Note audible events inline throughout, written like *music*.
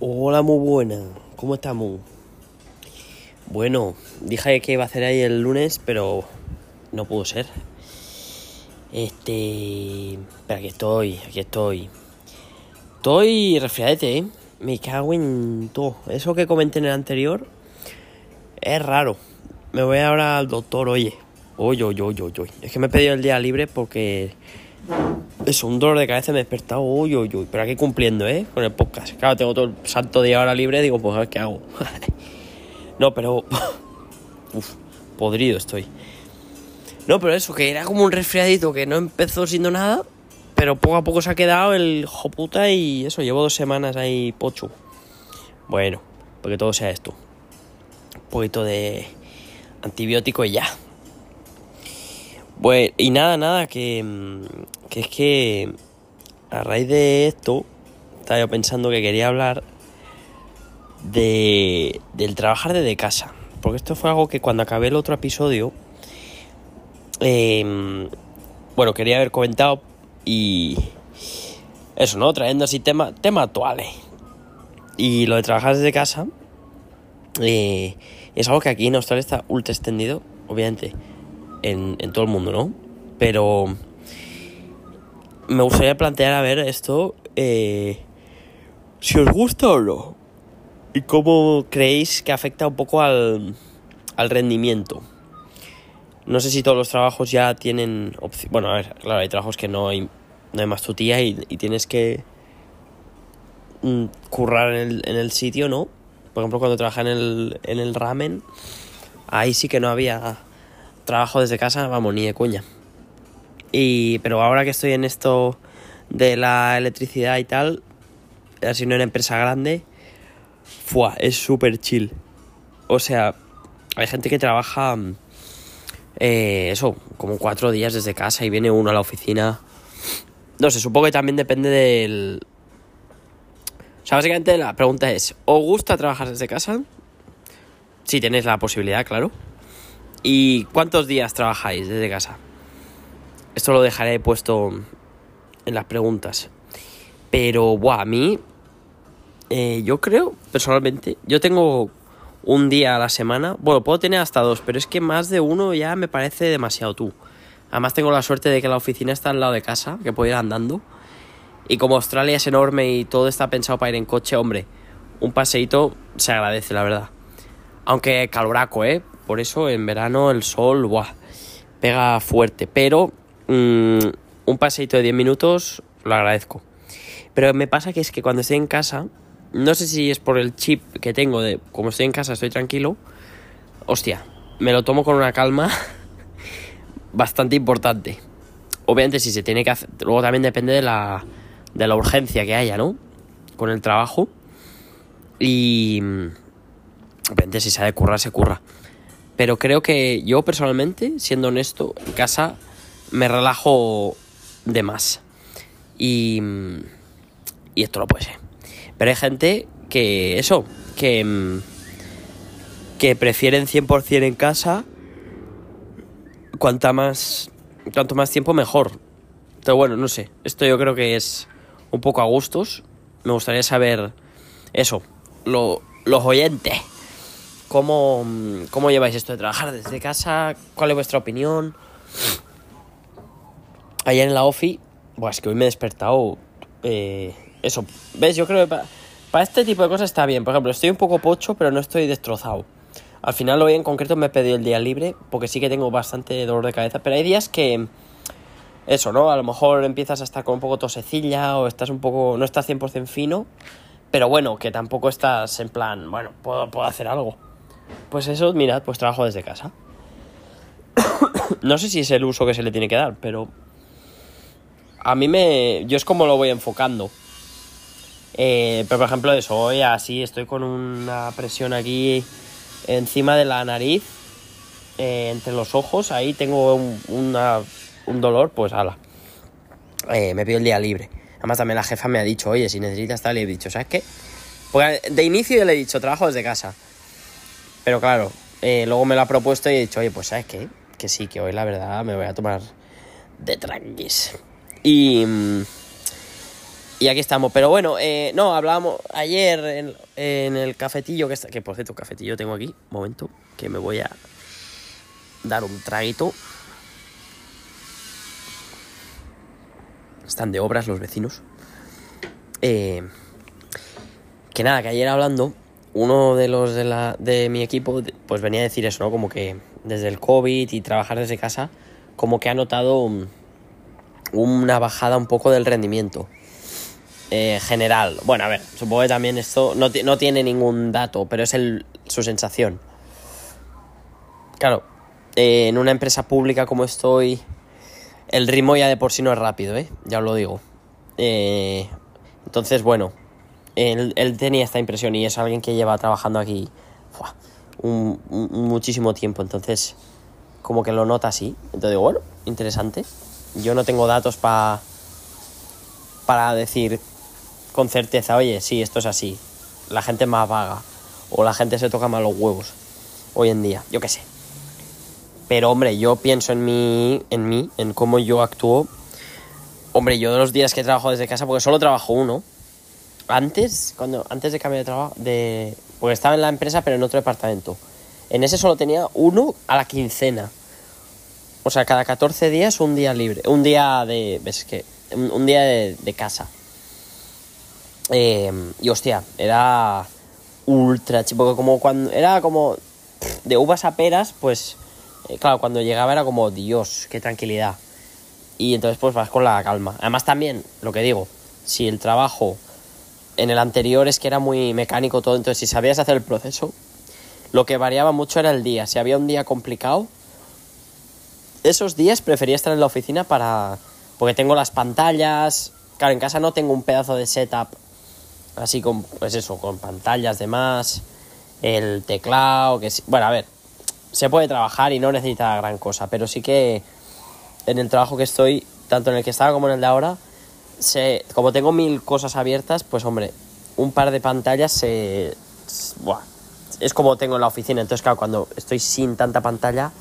Hola, muy buena. ¿Cómo estamos? Bueno, dije que iba a hacer ahí el lunes, pero no pudo ser. Este. Pero aquí estoy, aquí estoy. Estoy resfriadete, ¿eh? Me cago en todo. Eso que comenté en el anterior es raro. Me voy ahora al doctor, oye. Oye, oye, oye, oye. Es que me he pedido el día libre porque. Es un dolor de cabeza, me he despertado. Uy, uy, uy. Pero aquí cumpliendo, ¿eh? Con el podcast. Claro, tengo todo el santo día ahora libre. Digo, pues a ver qué hago. *laughs* no, pero. *laughs* Podrido estoy. No, pero eso, que era como un resfriadito que no empezó siendo nada. Pero poco a poco se ha quedado el joputa y eso, llevo dos semanas ahí pocho. Bueno, porque todo sea esto. Un poquito de antibiótico y ya. Bueno, y nada, nada, que, que es que a raíz de esto estaba yo pensando que quería hablar de, del trabajar desde casa. Porque esto fue algo que cuando acabé el otro episodio, eh, bueno, quería haber comentado y eso, ¿no? Trayendo así temas tema actuales. Y lo de trabajar desde casa eh, es algo que aquí en Australia está ultra extendido, obviamente en, en todo el mundo, ¿no? Pero me gustaría plantear a ver esto, eh, si os gusta o no, y cómo creéis que afecta un poco al, al rendimiento. No sé si todos los trabajos ya tienen opción. Bueno, a ver, claro, hay trabajos que no hay, no hay más tu tía y, y tienes que mm, currar en el, en el sitio, ¿no? Por ejemplo, cuando trabajaba en el, en el ramen, ahí sí que no había trabajo desde casa, vamos, ni de cuña. Y, pero ahora que estoy en esto de la electricidad y tal, así no en empresa grande, ¡fua! es súper chill. O sea, hay gente que trabaja eh, eso, como cuatro días desde casa y viene uno a la oficina. No sé, supongo que también depende del... O sea, básicamente la pregunta es, ¿os gusta trabajar desde casa? Si tenéis la posibilidad, claro. ¿Y cuántos días trabajáis desde casa? Esto lo dejaré puesto en las preguntas. Pero, buah, a mí, eh, yo creo, personalmente, yo tengo un día a la semana. Bueno, puedo tener hasta dos, pero es que más de uno ya me parece demasiado tú. Además tengo la suerte de que la oficina está al lado de casa, que puedo ir andando. Y como Australia es enorme y todo está pensado para ir en coche, hombre, un paseíto se agradece, la verdad. Aunque caloraco, ¿eh? Por eso en verano el sol, buah, pega fuerte. Pero mmm, un paseíto de 10 minutos lo agradezco. Pero me pasa que es que cuando estoy en casa, no sé si es por el chip que tengo de como estoy en casa, estoy tranquilo. Hostia, me lo tomo con una calma *laughs* bastante importante. Obviamente si se tiene que hacer, luego también depende de la de la urgencia que haya, ¿no? Con el trabajo. Y obviamente si se ha de currar, se curra. Pero creo que yo personalmente, siendo honesto, en casa me relajo de más. Y, y esto lo puede ser. Pero hay gente que eso, que, que prefieren 100% en casa. Cuanta más, cuanto más tiempo mejor. Pero bueno, no sé. Esto yo creo que es un poco a gustos. Me gustaría saber eso, lo, los oyentes. ¿Cómo, ¿Cómo lleváis esto de trabajar desde casa? ¿Cuál es vuestra opinión? Allá en la OFI, Buah, es que hoy me he despertado. Eh, eso, ¿ves? Yo creo que para, para, este tipo de cosas está bien. Por ejemplo, estoy un poco pocho, pero no estoy destrozado. Al final, hoy en concreto me he pedido el día libre, porque sí que tengo bastante dolor de cabeza. Pero hay días que. Eso, ¿no? A lo mejor empiezas a estar con un poco tosecilla o estás un poco. No estás 100% fino. Pero bueno, que tampoco estás en plan, bueno, puedo, puedo hacer algo. Pues eso, mirad, pues trabajo desde casa. no sé si es el uso que se le tiene que dar, pero a mí me... Yo es como lo voy enfocando. Eh, pero por ejemplo eso, hoy así estoy con una presión aquí encima de la nariz, eh, entre los ojos, ahí tengo un, una, un dolor, pues ala. Eh, me pido el día libre. Además también la jefa me ha dicho, oye, si necesitas tal, le he dicho, ¿sabes qué? Pues de inicio yo le he dicho, trabajo desde casa. Pero claro, eh, luego me lo ha propuesto y he dicho, oye, pues ¿sabes qué? Que sí, que hoy la verdad me voy a tomar de tranquis. Y, Y aquí estamos. Pero bueno, eh, no, hablábamos ayer en, en el cafetillo que está. Que por cierto, cafetillo tengo aquí. Momento, que me voy a dar un traguito. Están de obras los vecinos. Eh, que nada, que ayer hablando, uno de los de, la, de mi equipo, pues venía a decir eso, ¿no? Como que desde el COVID y trabajar desde casa, como que ha notado una bajada un poco del rendimiento. Eh, general. Bueno, a ver, supongo que también esto no, no tiene ningún dato, pero es el, su sensación. Claro, eh, en una empresa pública como estoy, el ritmo ya de por sí no es rápido, ¿eh? Ya os lo digo. Eh, entonces, bueno, él, tenía esta impresión y es alguien que lleva trabajando aquí muchísimo tiempo, entonces como que lo nota así. Entonces digo, bueno, interesante. Yo no tengo datos para para decir con certeza, oye, sí, esto es así. La gente es más vaga. O la gente se toca más los huevos. Hoy en día, yo qué sé. Pero hombre, yo pienso en mí, en mí, en cómo yo actúo. Hombre, yo de los días que trabajo desde casa, porque solo trabajo uno. Antes, cuando, antes de cambiar de trabajo, de. Porque estaba en la empresa, pero en otro departamento. En ese solo tenía uno a la quincena. O sea, cada 14 días un día libre. Un día de. ¿Ves que? Un, día de, casa. Eh, y hostia, era ultra chico, como cuando era como de uvas a peras, pues eh, claro, cuando llegaba era como, Dios, qué tranquilidad. Y entonces pues vas con la calma. Además también, lo que digo, si el trabajo en el anterior es que era muy mecánico todo, entonces si sabías hacer el proceso, lo que variaba mucho era el día. Si había un día complicado, esos días prefería estar en la oficina para... Porque tengo las pantallas, claro, en casa no tengo un pedazo de setup así con, pues eso, con pantallas de más, el teclado, que sí, bueno, a ver, se puede trabajar y no necesita gran cosa, pero sí que en el trabajo que estoy, tanto en el que estaba como en el de ahora, se, como tengo mil cosas abiertas, pues hombre, un par de pantallas se... Buah, es como tengo en la oficina, entonces claro, cuando estoy sin tanta pantalla,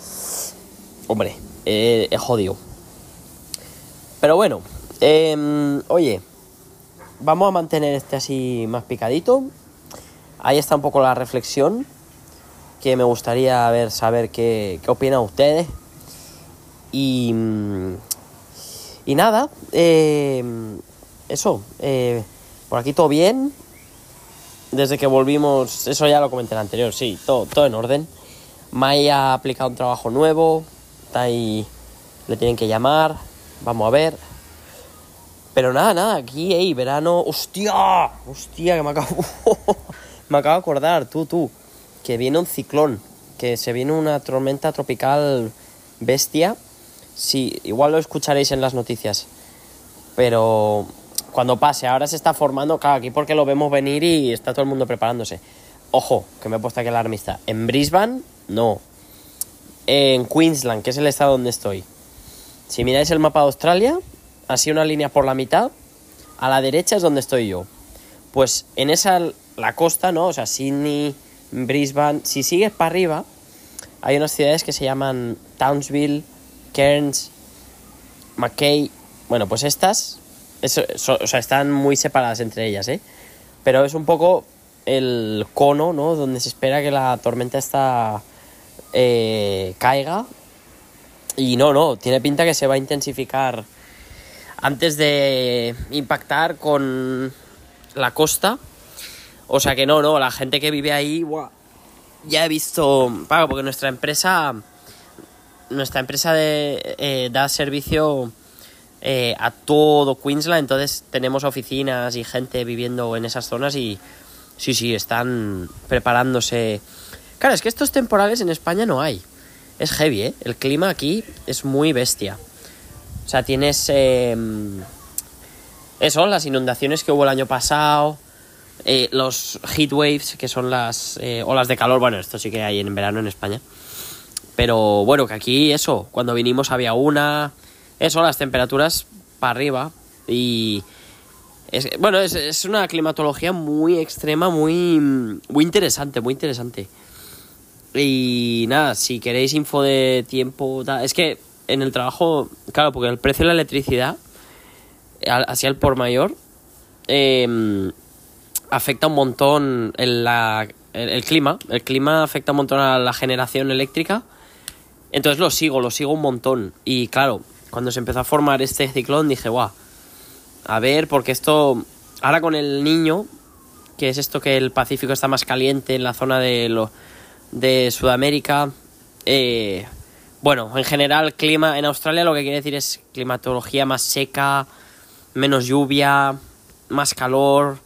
hombre, eh, jodido. Pero bueno, eh, oye, vamos a mantener este así más picadito. Ahí está un poco la reflexión que me gustaría ver, saber qué, qué opinan ustedes. Y, y nada, eh, eso, eh, por aquí todo bien. Desde que volvimos, eso ya lo comenté en el anterior, sí, todo, todo en orden. Mai ha aplicado un trabajo nuevo, está ahí, le tienen que llamar, vamos a ver. Pero nada, nada, aquí, ey, verano. ¡Hostia! ¡Hostia! Que me acabo. *laughs* me acabo de acordar, tú, tú. Que viene un ciclón. Que se viene una tormenta tropical bestia. Sí, igual lo escucharéis en las noticias. Pero cuando pase, ahora se está formando, claro, aquí porque lo vemos venir y está todo el mundo preparándose. Ojo, que me he puesto aquí alarmista. En Brisbane, no. En Queensland, que es el estado donde estoy. Si miráis el mapa de Australia, así una línea por la mitad, a la derecha es donde estoy yo. Pues en esa, la costa, ¿no? O sea, Sydney, Brisbane, si sigues para arriba, hay unas ciudades que se llaman Townsville, Cairns, Mackay. Bueno, pues estas, o sea, están muy separadas entre ellas, ¿eh? Pero es un poco el cono, ¿no? Donde se espera que la tormenta esta eh, caiga. Y no, no, tiene pinta que se va a intensificar antes de impactar con la costa. O sea que no, no, la gente que vive ahí, ya he visto, pago, porque nuestra empresa, nuestra empresa de, eh, da servicio eh, a todo Queensland, entonces tenemos oficinas y gente viviendo en esas zonas y sí, sí, están preparándose. Claro, es que estos temporales en España no hay. Es heavy, ¿eh? El clima aquí es muy bestia. O sea, tienes em, eso, las inundaciones que hubo el año pasado, eh, los heat waves, que son las eh, olas de calor. Bueno, esto sí que hay en verano en España. Pero bueno, que aquí eso, cuando vinimos había una. Eso, las temperaturas para arriba. Y. Es, bueno, es, una climatología muy extrema, muy, muy interesante, muy interesante. Y nada, si queréis info de tiempo, es que en el trabajo, claro, porque el precio de la electricidad, así al por mayor, em, afecta un montón el, la, el, el clima. El clima afecta un montón a la generación eléctrica. Entonces lo sigo, lo sigo un montón. Y claro, cuando se empezó a formar este ciclón dije, guau, a ver, porque esto, ahora con el niño, que es esto que el Pacífico está más caliente en la zona de, lo, de Sudamérica, eh, bueno, en general clima en Australia lo que quiere decir es climatología más seca, menos lluvia, más calor,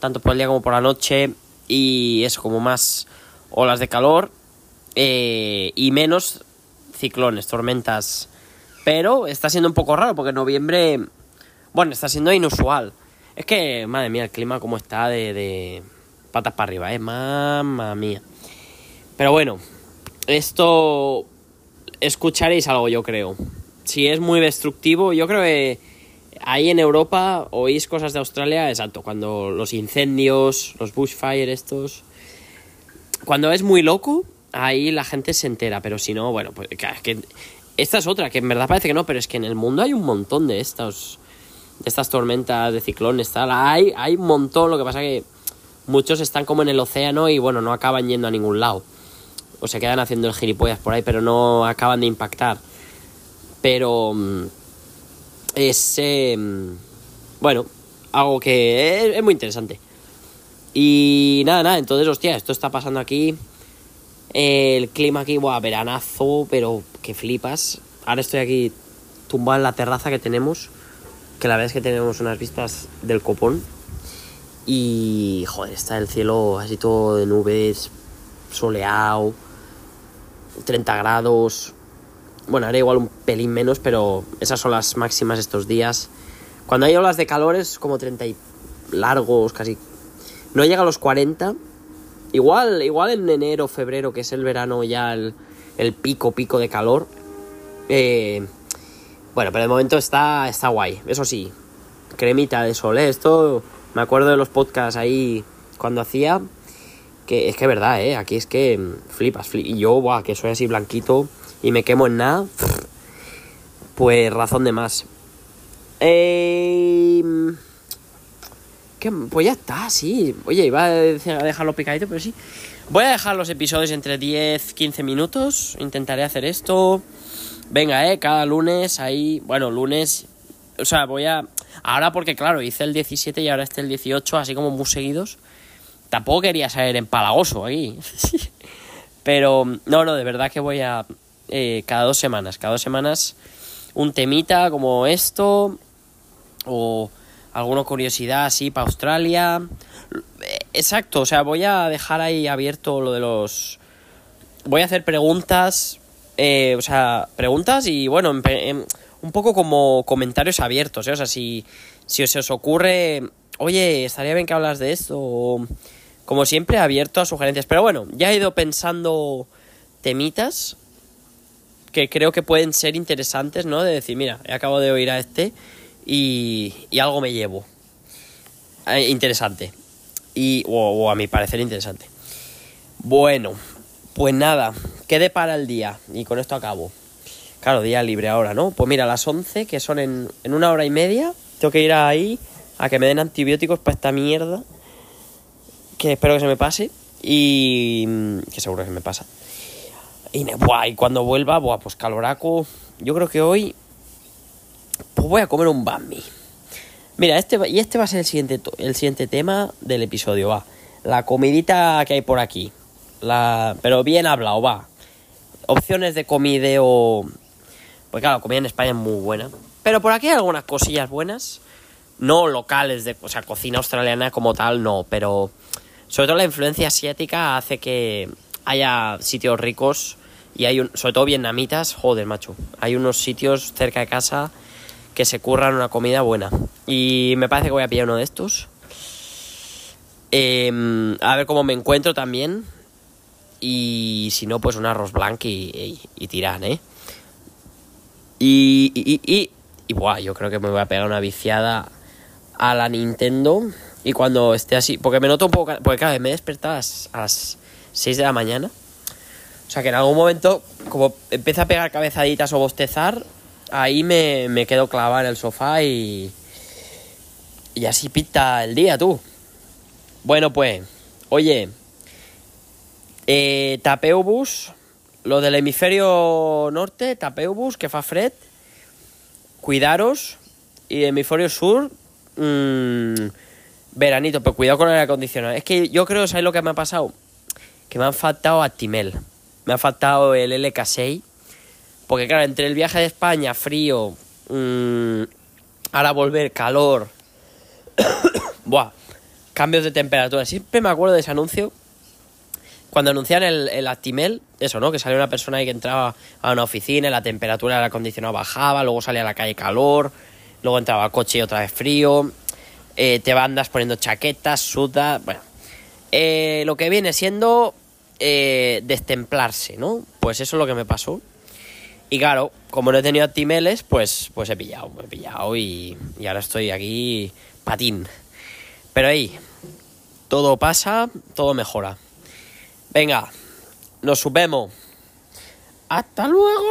tanto por el día como por la noche, y eso, como más olas de calor, eh, y menos ciclones, tormentas. Pero está siendo un poco raro porque noviembre, bueno, está siendo inusual. Es que, madre mía, el clima como está de, de patas para arriba, ¿eh? Mamma mía. Pero bueno, esto escucharéis algo, yo creo. Si es muy destructivo, yo creo que ahí en Europa oís cosas de Australia, exacto, cuando los incendios, los bushfire estos... Cuando es muy loco, ahí la gente se entera, pero si no, bueno, pues es que esta es otra, que en verdad parece que no, pero es que en el mundo hay un montón de estos, de estas tormentas, de ciclones, tal, hay, hay un montón, lo que pasa que muchos están como en el océano y bueno, no acaban yendo a ningún lado, o se quedan haciendo el gilipollas por ahí, pero no acaban de impactar, pero mm, es, eh, bueno, algo que es, es muy interesante. Y nada, nada, entonces, hostia, esto está pasando aquí el clima aquí, buah, veranazo, pero que flipas. Ahora estoy aquí tumbado en la terraza que tenemos, que la verdad es que tenemos unas vistas del copón. Y, joder, está el cielo así todo de nubes, soleado, 30 grados. Bueno, ahora igual un pelín menos, pero esas son las máximas estos días. Cuando hay olas de calor es como 30 y largos, casi. No llega a los 40, Igual, igual en enero, febrero, que es el verano ya el, el pico, pico de calor. Eh, bueno, pero de momento está, está guay. Eso sí, cremita de sol. ¿eh? Esto me acuerdo de los podcasts ahí cuando hacía. Que es que es verdad, ¿eh? Aquí es que flipas. y yo, buah, que soy así blanquito y me quemo en nada. Pues razón de más. Eh pues ya está, sí. Oye, iba a dejarlo picadito, pero sí. Voy a dejar los episodios entre 10, 15 minutos. Intentaré hacer esto. Venga, eh, cada lunes ahí. Bueno, lunes. O sea, voy a. Ahora porque, claro, hice el 17 y ahora este el 18, así como muy seguidos. Tampoco quería saber empalagoso ahí. *laughs* pero, no, no, de verdad que voy a. Eh, cada dos semanas. Cada dos semanas un temita como esto. O alguna curiosidad así para Australia. Exacto, o sea, voy a dejar ahí abierto lo de los... Voy a hacer preguntas, eh, o sea, preguntas y bueno, un poco como comentarios abiertos, ¿eh? O sea, si, si se os ocurre, oye, estaría bien que hablas de esto, como siempre, abierto a sugerencias. Pero bueno, ya he ido pensando temitas que creo que pueden ser interesantes, ¿no? De decir, mira, he acabado de oír a este y, y algo me llevo. Eh, interesante. Y, o, a mi parecer interesante. Bueno, pues nada, quede para el día. Y con esto acabo. Claro, día libre ahora, ¿no? Pues mira, a las 11, que son en, en una hora y media, tengo que ir ahí a que me den antibióticos para esta mierda. Que espero que se me pase. Y. que seguro que se me pasa. Y, buah, y cuando vuelva, buah, pues caloraco. Yo creo que hoy pues voy a comer un bambi. Mira, este, y este va a ser el siguiente, el siguiente tema del episodio, va. La comidita que hay por aquí. La, pero bien hablado, va. Opciones de comideo... Pues claro, la comida en España es muy buena. Pero por aquí hay algunas cosillas buenas. No locales, de, o sea, cocina australiana como tal, no. Pero sobre todo la influencia asiática hace que haya sitios ricos. Y hay un, sobre todo vietnamitas, joder, macho. Hay unos sitios cerca de casa que se curran una comida buena. Y me parece que voy a pillar uno de estos. Em, a ver cómo me encuentro también. Y si no, pues un arroz blanco y, y, tiran, ¿eh? Y, y, y, y, buah, yo creo que me voy a pegar una viciada a la Nintendo. Y cuando esté así, porque me noto un poco. Porque claro, me he despertado a las 6 de la mañana. O sea que en algún momento, como empieza a pegar cabezaditas o bostezar, ahí me, me quedo clavado en el sofá y. Y así pinta el día, tú. Bueno, pues, oye, eh, Tapeubus, lo del hemisferio norte, Tapeubus, que fa fred, cuidaros, y hemisferio sur, mmm, veranito, pero cuidado con el aire acondicionado. Es que yo creo, ¿sabes lo que me ha pasado? Que me han faltado Actimel, me ha faltado el LK6, porque claro, entre el viaje de España, frío, mmm, ahora volver, calor, *coughs* buah, cambios de temperatura, siempre me acuerdo de ese anuncio cuando anuncian el, el Actimel, eso, ¿no? Que salía una persona ahí que entraba a una oficina, la temperatura del acondicionado bajaba, luego salía a la calle calor, luego entraba al coche y otra vez frío, eh, te bandas poniendo chaquetas, sudas, bueno. Eh, lo que viene siendo eh, destemplarse, ¿no? Pues eso es lo que me pasó. Y claro, como no he tenido Actimeles, pues, pues he pillado, he pillado y, y ahora estoy aquí patín. Pero ahí, todo pasa, todo mejora. Venga, nos subemos. Hasta luego.